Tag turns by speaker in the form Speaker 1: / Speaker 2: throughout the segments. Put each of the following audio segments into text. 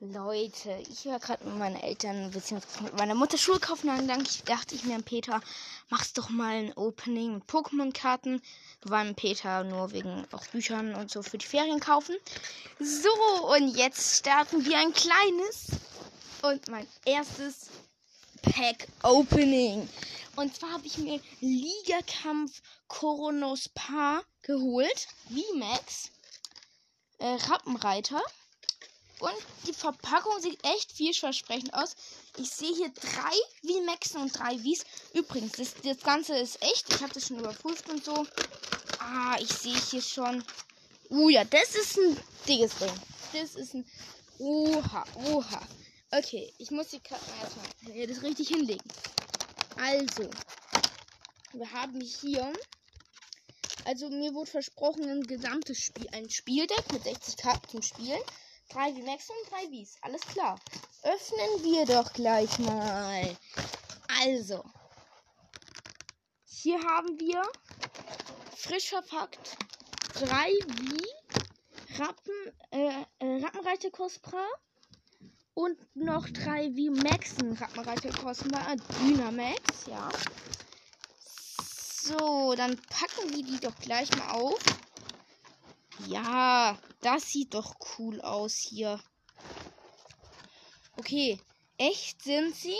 Speaker 1: Leute, ich war gerade mit meinen Eltern beziehungsweise mit meiner Mutter Schuhe kaufen. Dann dachte ich mir, Peter, machst doch mal ein Opening mit Pokémon-Karten. Mit Peter nur wegen auch Büchern und so für die Ferien kaufen. So, und jetzt starten wir ein kleines und mein erstes Pack Opening. Und zwar habe ich mir Ligakampf Koronos Paar geholt. VMAX. Äh, Rappenreiter. Und die Verpackung sieht echt vielversprechend aus. Ich sehe hier drei V-Maxen und drei Vs. Übrigens, das, das Ganze ist echt. Ich habe das schon überprüft und so. Ah, ich sehe hier schon. Uh ja, das ist ein dickes Ding. Das ist ein. Oha, oha. Okay, ich muss die Karten erstmal das richtig hinlegen. Also, wir haben hier. Also, mir wurde versprochen, ein gesamtes Spiel, ein Spieldeck mit 60 Karten zum Spielen. Drei V-Max und drei Vs. Alles klar. Öffnen wir doch gleich mal. Also. Hier haben wir frisch verpackt drei V Rappen, äh, äh, Rappenreiter Kospra und noch drei V Maxen Rappenreiter Kospra Dynamax, ja. So, dann packen wir die doch gleich mal auf. Ja, das sieht doch cool aus hier. Okay, echt sind sie?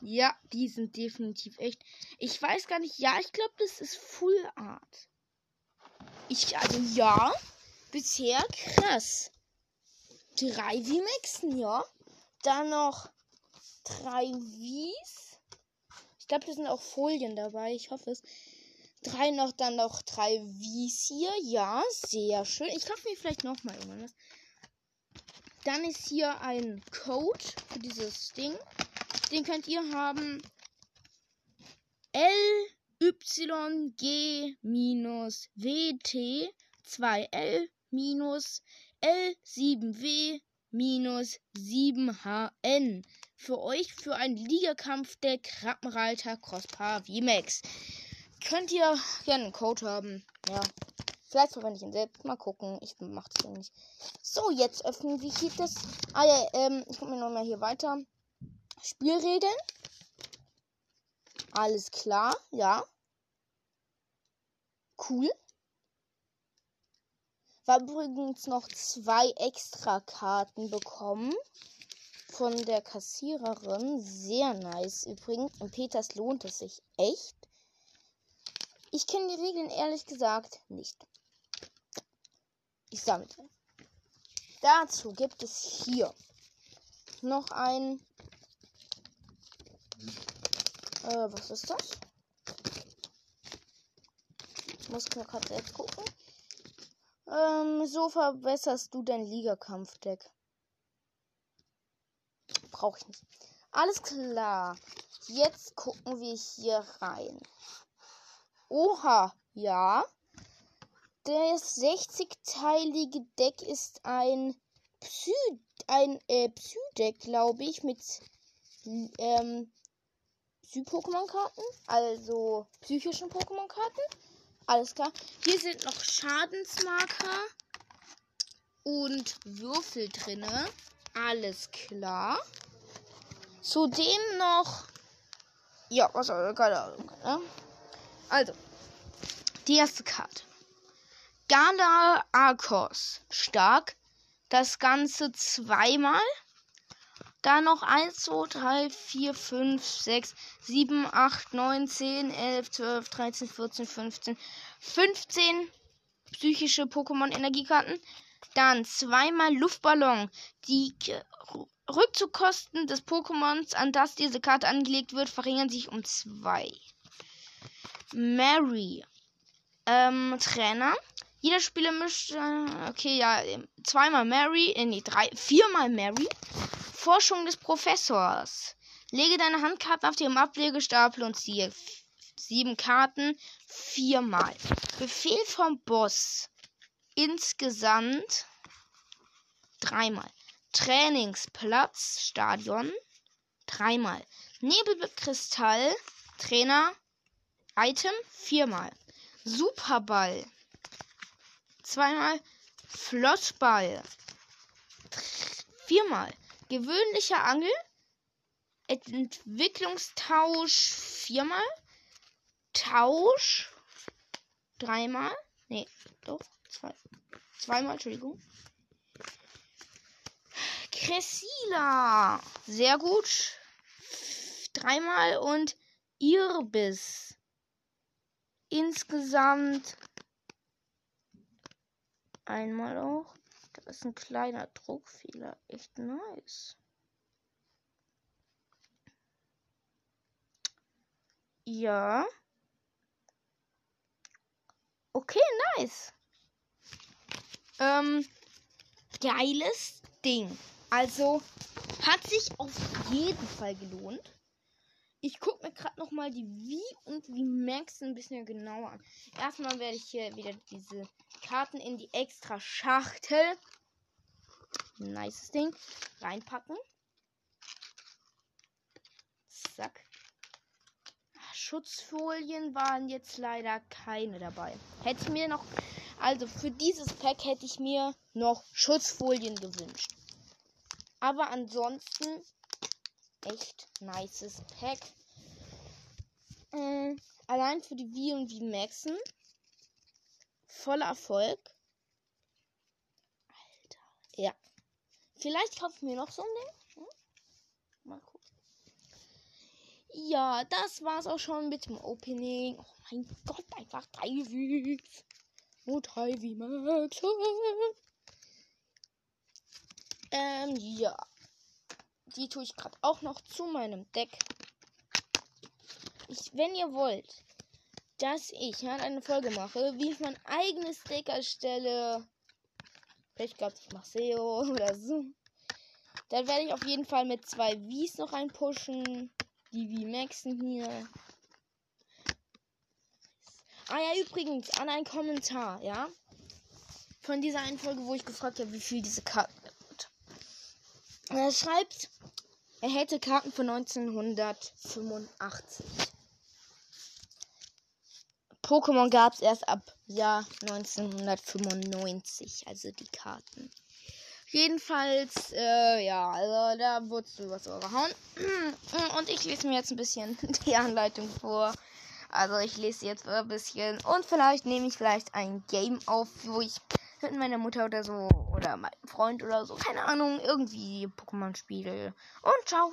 Speaker 1: Ja, die sind definitiv echt. Ich weiß gar nicht. Ja, ich glaube, das ist Full Art. Ich, also ja, bisher krass. Drei V-Maxen, ja. Dann noch drei Vs. Ich glaube, da sind auch Folien dabei. Ich hoffe es. Drei noch, dann noch drei hier. Ja, sehr schön. Ich kaufe mir vielleicht noch mal irgendwas. Dann ist hier ein Code für dieses Ding. Den könnt ihr haben. LYG-WT 2L L7W 7HN. Für euch für ein Ligakampfdeck Rappenreiter Crosspaar VMAX könnt ihr gerne einen Code haben. Ja. Vielleicht verwende ich ihn selbst. Mal gucken. Ich mache das ja nicht. So, jetzt öffnen wir hier das. Ah ja, ähm, ich gucke mir nochmal hier weiter. Spielregeln. Alles klar, ja. Cool. War übrigens noch zwei extra Karten bekommen von der Kassiererin. Sehr nice übrigens. Und Peters lohnt es sich echt. Ich kenne die Regeln ehrlich gesagt nicht. Ich sammle. Dazu gibt es hier noch ein. Äh, was ist das? Ich muss mir gerade selbst gucken. Ähm, so verbesserst du dein Ligakampfdeck. Brauche ich nicht. Alles klar. Jetzt gucken wir hier rein. Oha, ja. Das 60-teilige Deck ist ein Psy, ein äh, Psy-Deck, glaube ich, mit ähm, Psy-Pokémon-Karten, also psychischen Pokémon-Karten. Alles klar. Hier sind noch Schadensmarker und Würfel drinne. Alles klar. Zudem noch. Ja, was soll keine Ahnung. Ne? Also, die erste Karte. Gala Arcos. Stark. Das Ganze zweimal. Dann noch 1, 2, 3, 4, 5, 6, 7, 8, 9, 10, 11, 12, 13, 14, 15, 15 psychische Pokémon-Energiekarten. Dann zweimal Luftballon. Die Rückzugkosten des Pokémons, an das diese Karte angelegt wird, verringern sich um 2. Mary. Ähm, Trainer. Jeder Spieler mischt. Äh, okay, ja. Zweimal Mary. Äh, nee, drei. Viermal Mary. Forschung des Professors. Lege deine Handkarten auf den Ablegestapel und ziehe sieben Karten viermal. Befehl vom Boss. Insgesamt dreimal. Trainingsplatz, Stadion. Dreimal. Nebelkristall, Trainer, Item viermal. Superball. Zweimal. Flottball. Viermal. Gewöhnlicher Angel. Entwicklungstausch viermal. Tausch dreimal. Nee, doch, zwei. Zweimal, Entschuldigung. Cressila. Sehr gut. Dreimal und Irbis. Insgesamt einmal auch. Da ist ein kleiner Druckfehler. Echt nice. Ja. Okay, nice. Ähm, geiles Ding. Also, hat sich auf jeden Fall gelohnt. Ich gucke mir gerade noch mal die Wie und wie Max ein bisschen genauer an. Erstmal werde ich hier wieder diese Karten in die extra Schachtel. Nice Ding. Reinpacken. Zack. Schutzfolien waren jetzt leider keine dabei. Hätte ich mir noch. Also für dieses Pack hätte ich mir noch Schutzfolien gewünscht. Aber ansonsten echt nices Pack. Äh, allein für die Wie und Wie Maxen. Voller Erfolg. Alter. Ja. Vielleicht kaufe ich mir noch so ein Ding. Hm? Mal gucken. Ja, das war's auch schon mit dem Opening. Oh mein Gott, einfach drei Vs. Nur drei V Maxen. Ähm, ja. Die tue ich gerade auch noch zu meinem Deck. Ich, wenn ihr wollt, dass ich halt eine Folge mache, wie ich mein eigenes Deck erstelle. Ich glaube, ich mache SEO oder so. Dann werde ich auf jeden Fall mit zwei Vs noch reinpushen. Die V Maxen hier. Ah ja, übrigens, an einen Kommentar, ja. Von dieser einen Folge, wo ich gefragt habe, wie viel diese Karten sind. Er schreibt, er hätte Karten von 1985. Pokémon gab es erst ab Jahr 1995, also die Karten. Jedenfalls, äh, ja, also da wurdest du was überhauen. Und ich lese mir jetzt ein bisschen die Anleitung vor. Also ich lese jetzt ein bisschen und vielleicht nehme ich vielleicht ein Game auf, wo ich mit meiner Mutter oder so oder meinem Freund oder so, keine Ahnung, irgendwie Pokémon spiele. Und ciao.